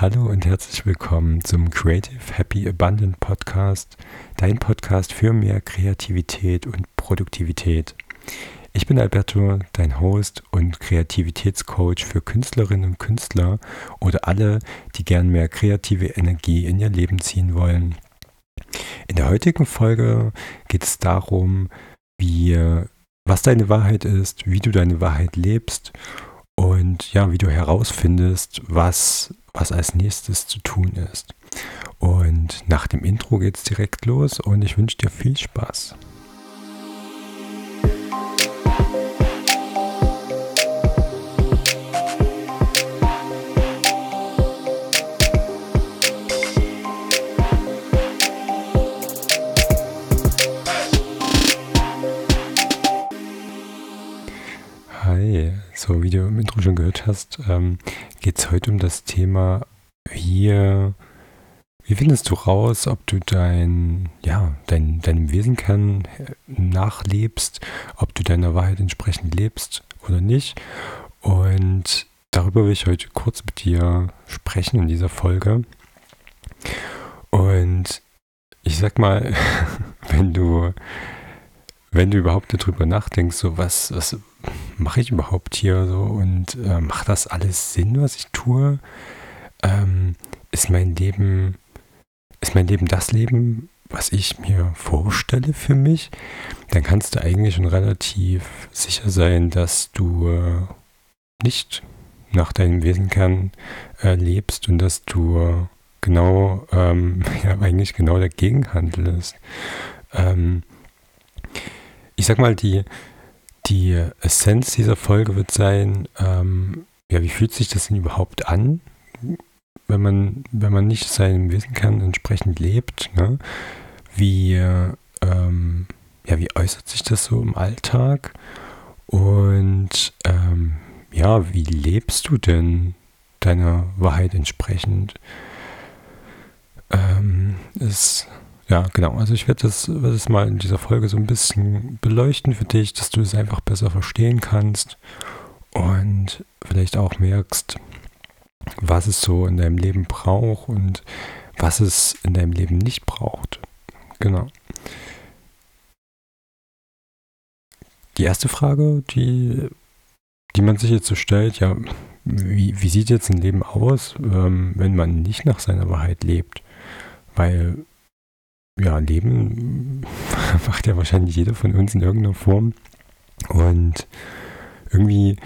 Hallo und herzlich willkommen zum Creative Happy Abundant Podcast, dein Podcast für mehr Kreativität und Produktivität. Ich bin Alberto, dein Host und Kreativitätscoach für Künstlerinnen und Künstler oder alle, die gern mehr kreative Energie in ihr Leben ziehen wollen. In der heutigen Folge geht es darum, wie, was deine Wahrheit ist, wie du deine Wahrheit lebst und ja, wie du herausfindest, was, was als nächstes zu tun ist. Und nach dem Intro geht es direkt los und ich wünsche dir viel Spaß. So, wie du im Intro schon gehört hast, ähm, geht es heute um das Thema, wie, wie findest du raus, ob du dein, ja, dein, deinem Wesenkern nachlebst, ob du deiner Wahrheit entsprechend lebst oder nicht. Und darüber will ich heute kurz mit dir sprechen in dieser Folge. Und ich sag mal, wenn du wenn du überhaupt darüber nachdenkst, so was, was mache ich überhaupt hier so und äh, macht das alles Sinn, was ich tue? Ähm, ist mein Leben, ist mein Leben das Leben, was ich mir vorstelle für mich? Dann kannst du eigentlich schon relativ sicher sein, dass du äh, nicht nach deinem Wesenkern äh, lebst und dass du genau, ähm, ja, eigentlich genau dagegen handelst. Ähm, ich sag mal, die, die Essenz dieser Folge wird sein, ähm, ja, wie fühlt sich das denn überhaupt an, wenn man, wenn man nicht seinem Wesenkern entsprechend lebt, ne? Wie, ähm, ja, wie äußert sich das so im Alltag? Und ähm, ja, wie lebst du denn deiner Wahrheit entsprechend? Ähm, ist ja, genau. Also ich werde das, das mal in dieser Folge so ein bisschen beleuchten für dich, dass du es einfach besser verstehen kannst und vielleicht auch merkst, was es so in deinem Leben braucht und was es in deinem Leben nicht braucht. Genau. Die erste Frage, die, die man sich jetzt so stellt, ja, wie, wie sieht jetzt ein Leben aus, ähm, wenn man nicht nach seiner Wahrheit lebt? Weil ja, Leben macht ja wahrscheinlich jeder von uns in irgendeiner Form. Und irgendwie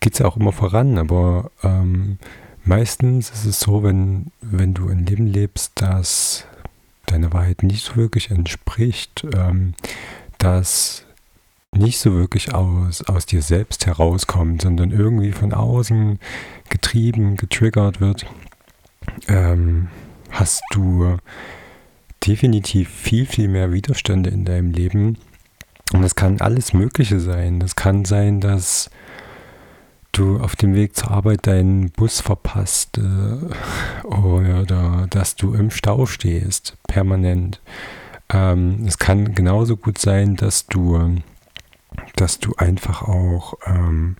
geht es ja auch immer voran, aber ähm, meistens ist es so, wenn, wenn du ein Leben lebst, das deiner Wahrheit nicht so wirklich entspricht, ähm, das nicht so wirklich aus, aus dir selbst herauskommt, sondern irgendwie von außen getrieben, getriggert wird, ähm, hast du definitiv viel, viel mehr Widerstände in deinem Leben. Und das kann alles Mögliche sein. Das kann sein, dass du auf dem Weg zur Arbeit deinen Bus verpasst äh, oder dass du im Stau stehst, permanent. Ähm, es kann genauso gut sein, dass du, dass du einfach auch ähm,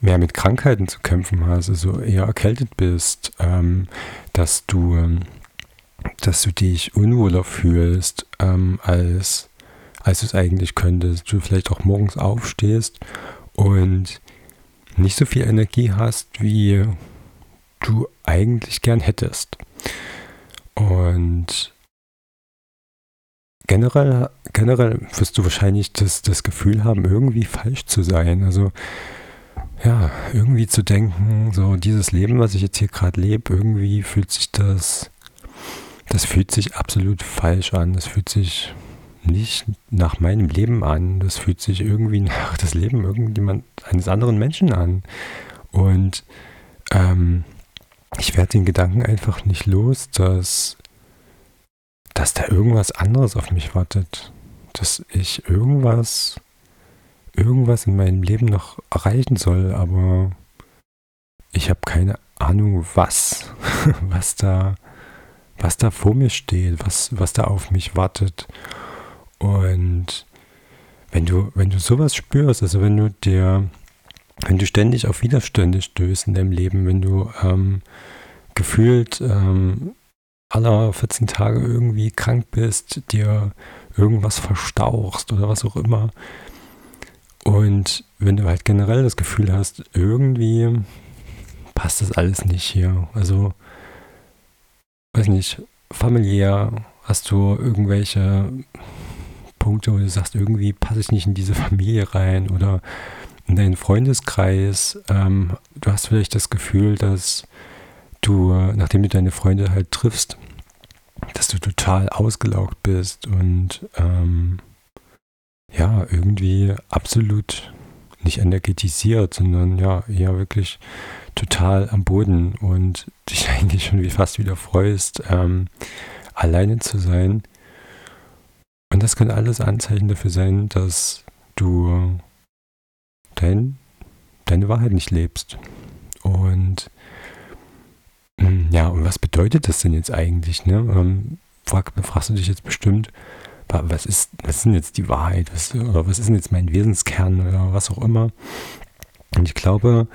mehr mit Krankheiten zu kämpfen hast, also eher erkältet bist, ähm, dass du dass du dich unwohler fühlst, ähm, als, als du es eigentlich könntest. Du vielleicht auch morgens aufstehst und nicht so viel Energie hast, wie du eigentlich gern hättest. Und generell, generell wirst du wahrscheinlich das, das Gefühl haben, irgendwie falsch zu sein. Also ja, irgendwie zu denken, so dieses Leben, was ich jetzt hier gerade lebe, irgendwie fühlt sich das das fühlt sich absolut falsch an. Das fühlt sich nicht nach meinem Leben an. Das fühlt sich irgendwie nach das Leben irgendjemand eines anderen Menschen an. Und ähm, ich werde den Gedanken einfach nicht los, dass, dass da irgendwas anderes auf mich wartet. Dass ich irgendwas, irgendwas in meinem Leben noch erreichen soll, aber ich habe keine Ahnung, was, was da was da vor mir steht, was, was da auf mich wartet. Und wenn du, wenn du sowas spürst, also wenn du dir, wenn du ständig auf Widerstände stößt in deinem Leben, wenn du, ähm, gefühlt ähm, aller 14 Tage irgendwie krank bist, dir irgendwas verstauchst oder was auch immer. Und wenn du halt generell das Gefühl hast, irgendwie passt das alles nicht hier. Also, weiß nicht, familiär hast du irgendwelche Punkte, wo du sagst, irgendwie passe ich nicht in diese Familie rein oder in deinen Freundeskreis. Ähm, du hast vielleicht das Gefühl, dass du, nachdem du deine Freunde halt triffst, dass du total ausgelaugt bist und ähm, ja, irgendwie absolut nicht energetisiert, sondern ja, eher wirklich total am Boden und dich eigentlich schon wie fast wieder freust, ähm, alleine zu sein. Und das können alles Anzeichen dafür sein, dass du dein, deine Wahrheit nicht lebst. Und hm, ja, und was bedeutet das denn jetzt eigentlich? Ne? Ähm, frag, fragst du dich jetzt bestimmt, was ist, was ist denn jetzt die Wahrheit? Was, oder was ist denn jetzt mein Wesenskern oder was auch immer? Und ich glaube,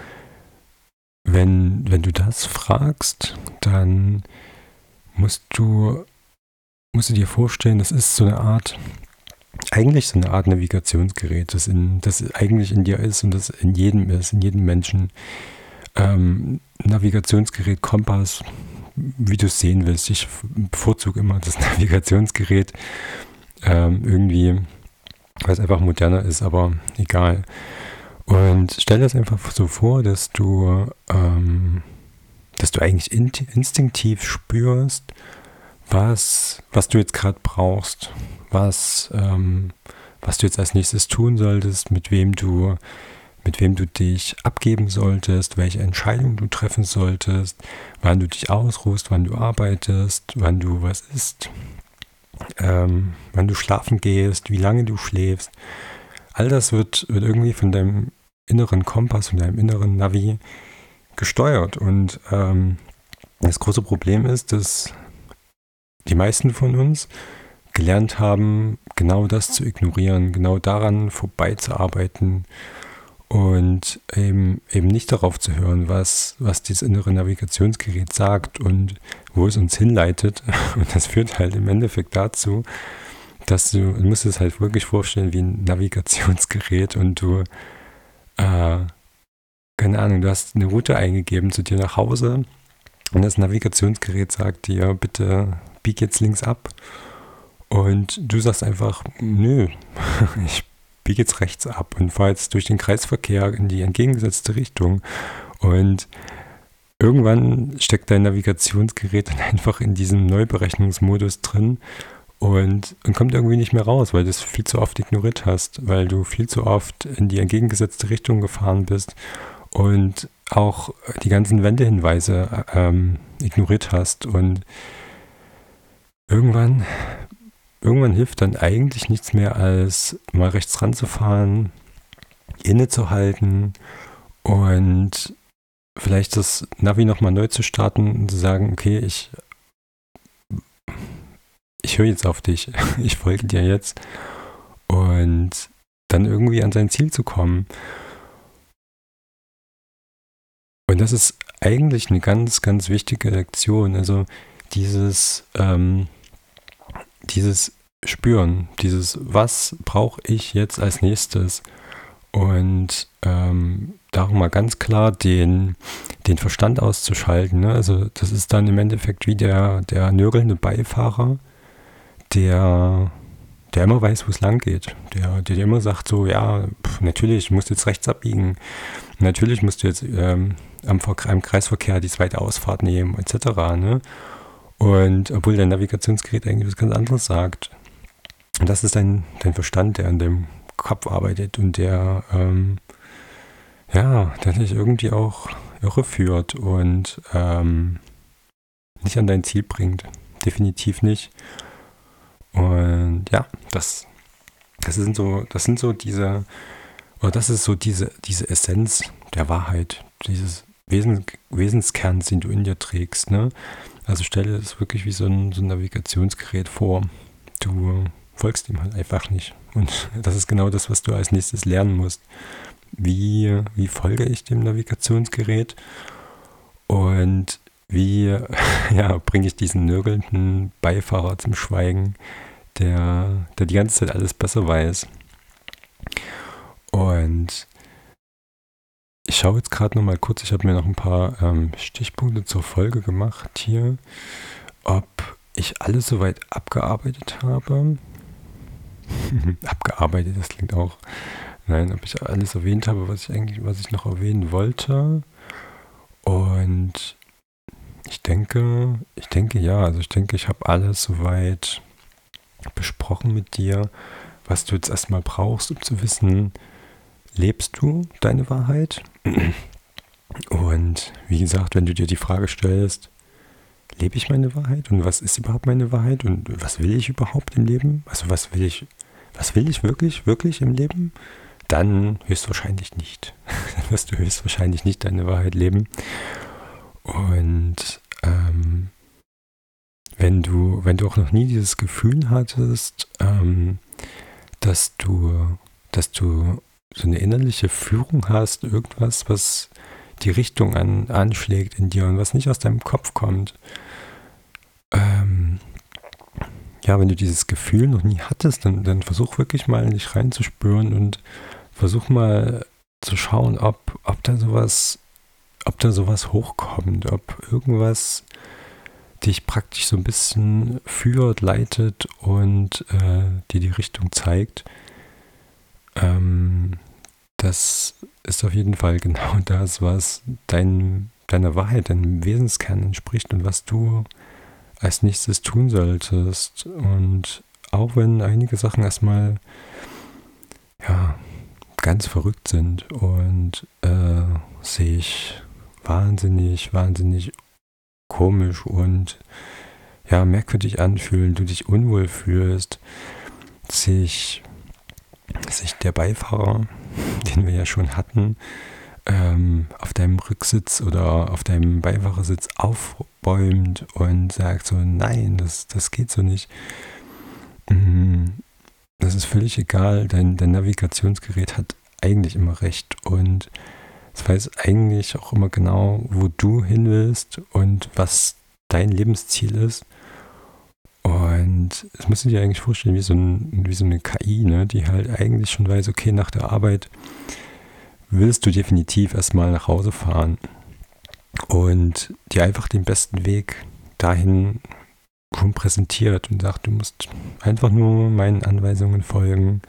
wenn, wenn du das fragst, dann musst du, musst du dir vorstellen, das ist so eine Art, eigentlich so eine Art Navigationsgerät, das, in, das eigentlich in dir ist und das in jedem ist, in jedem Menschen. Ähm, Navigationsgerät, Kompass, wie du es sehen willst. Ich bevorzuge immer das Navigationsgerät ähm, irgendwie, weil es einfach moderner ist, aber egal. Und stell dir das einfach so vor, dass du, ähm, dass du eigentlich in, instinktiv spürst, was, was du jetzt gerade brauchst, was, ähm, was du jetzt als nächstes tun solltest, mit wem du mit wem du dich abgeben solltest, welche Entscheidung du treffen solltest, wann du dich ausruhst, wann du arbeitest, wann du was isst, ähm, wann du schlafen gehst, wie lange du schläfst. All das wird, wird irgendwie von deinem inneren Kompass, von deinem inneren Navi gesteuert. Und ähm, das große Problem ist, dass die meisten von uns gelernt haben, genau das zu ignorieren, genau daran vorbeizuarbeiten und eben, eben nicht darauf zu hören, was, was dieses innere Navigationsgerät sagt und wo es uns hinleitet. Und das führt halt im Endeffekt dazu, dass du, du musst es halt wirklich vorstellen wie ein Navigationsgerät und du, äh, keine Ahnung, du hast eine Route eingegeben zu dir nach Hause und das Navigationsgerät sagt dir, bitte bieg jetzt links ab. Und du sagst einfach, nö, ich biege jetzt rechts ab und fahre jetzt durch den Kreisverkehr in die entgegengesetzte Richtung. Und irgendwann steckt dein Navigationsgerät dann einfach in diesem Neuberechnungsmodus drin und, und kommt irgendwie nicht mehr raus, weil du es viel zu oft ignoriert hast, weil du viel zu oft in die entgegengesetzte Richtung gefahren bist und auch die ganzen Wendehinweise ähm, ignoriert hast. Und irgendwann irgendwann hilft dann eigentlich nichts mehr, als mal rechts ranzufahren, innezuhalten und vielleicht das Navi nochmal neu zu starten und zu sagen, okay, ich, ich höre jetzt auf dich, ich folge dir jetzt und dann irgendwie an sein Ziel zu kommen. Und das ist eigentlich eine ganz, ganz wichtige Lektion. Also dieses, ähm, dieses Spüren, dieses, was brauche ich jetzt als nächstes? Und ähm, darum mal ganz klar den, den Verstand auszuschalten. Ne? Also das ist dann im Endeffekt wie der, der nörgelnde Beifahrer, der, der immer weiß, wo es lang geht. Der, der immer sagt so, ja, pff, natürlich musst du jetzt rechts abbiegen. Natürlich musst du jetzt ähm, am, am Kreisverkehr die zweite Ausfahrt nehmen, etc. Ne? Und obwohl dein Navigationsgerät eigentlich was ganz anderes sagt. Und das ist dein, dein Verstand, der an dem Kopf arbeitet und der, ähm, ja, der dich irgendwie auch irreführt und ähm, nicht an dein Ziel bringt. Definitiv nicht. Und ja, das, das sind so, das sind so diese, oder das ist so diese, diese Essenz der Wahrheit, dieses Wesen, Wesenskerns, den du in dir trägst. Ne? Also stelle es wirklich wie so ein, so ein Navigationsgerät vor. Du folgst ihm halt einfach nicht. Und das ist genau das, was du als nächstes lernen musst. Wie, wie folge ich dem Navigationsgerät? Und wie ja, bringe ich diesen nörgelnden Beifahrer zum Schweigen, der, der die ganze Zeit alles besser weiß. Und ich schaue jetzt gerade noch mal kurz, ich habe mir noch ein paar ähm, Stichpunkte zur Folge gemacht hier, ob ich alles soweit abgearbeitet habe. abgearbeitet, das klingt auch. Nein, ob ich alles erwähnt habe, was ich eigentlich, was ich noch erwähnen wollte. Und ich denke, ich denke ja, also ich denke, ich habe alles soweit besprochen mit dir, was du jetzt erstmal brauchst, um zu wissen, lebst du deine Wahrheit? Und wie gesagt, wenn du dir die Frage stellst, lebe ich meine Wahrheit und was ist überhaupt meine Wahrheit und was will ich überhaupt im Leben? Also was will ich, was will ich wirklich, wirklich im Leben? Dann höchstwahrscheinlich nicht. Dann wirst du höchstwahrscheinlich nicht deine Wahrheit leben. Und ähm, wenn du, wenn du auch noch nie dieses Gefühl hattest, ähm, dass du, dass du so eine innerliche Führung hast, irgendwas, was die Richtung an, anschlägt in dir und was nicht aus deinem Kopf kommt. Ähm, ja, wenn du dieses Gefühl noch nie hattest, dann, dann versuch wirklich mal in dich reinzuspüren und versuch mal zu schauen, ob, ob da sowas, ob da sowas hochkommt, ob irgendwas dich praktisch so ein bisschen führt, leitet und äh, dir die Richtung zeigt. Ähm, das ist auf jeden Fall genau das, was dein, deiner Wahrheit, deinem Wesenskern entspricht und was du als nächstes tun solltest. Und auch wenn einige Sachen erstmal ja, ganz verrückt sind und äh, sich wahnsinnig, wahnsinnig komisch und ja, merkwürdig anfühlen, du dich unwohl fühlst, sich, sich der Beifahrer, den wir ja schon hatten, ähm, auf deinem Rücksitz oder auf deinem Beifahrersitz aufbäumt und sagt so, nein, das, das geht so nicht. Mhm. Das ist völlig egal, dein, dein Navigationsgerät hat eigentlich immer recht und es weiß eigentlich auch immer genau, wo du hin willst und was dein Lebensziel ist. Und es musst du dir eigentlich vorstellen, wie so, ein, wie so eine KI, ne, die halt eigentlich schon weiß, okay, nach der Arbeit willst du definitiv erstmal nach Hause fahren und dir einfach den besten Weg dahin schon präsentiert und sagt, du musst einfach nur meinen Anweisungen folgen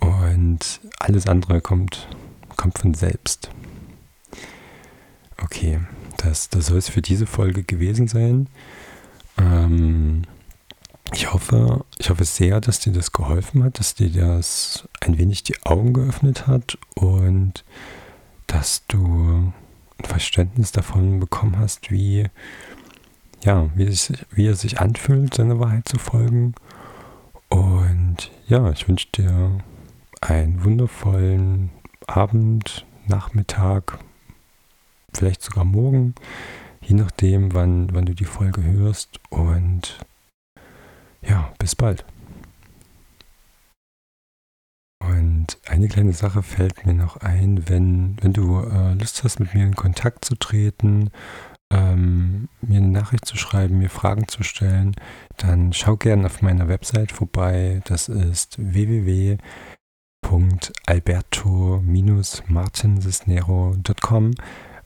und alles andere kommt kommt von selbst. Okay, das, das soll es für diese Folge gewesen sein. Ähm, ich hoffe, ich hoffe sehr, dass dir das geholfen hat, dass dir das ein wenig die Augen geöffnet hat und dass du ein Verständnis davon bekommen hast, wie, ja, wie, es, wie es sich anfühlt, seiner Wahrheit zu folgen. Und ja, ich wünsche dir einen wundervollen Abend, Nachmittag, vielleicht sogar morgen, je nachdem, wann, wann du die Folge hörst. Und ja, bis bald. Und eine kleine Sache fällt mir noch ein, wenn, wenn du äh, Lust hast, mit mir in Kontakt zu treten, ähm, mir eine Nachricht zu schreiben, mir Fragen zu stellen, dann schau gerne auf meiner Website vorbei. Das ist www www.alberto-martinsisnero.com.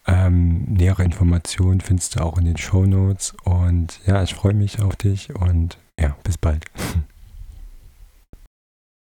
Ähm, nähere Informationen findest du auch in den Show Notes. Und ja, ich freue mich auf dich und ja, bis bald.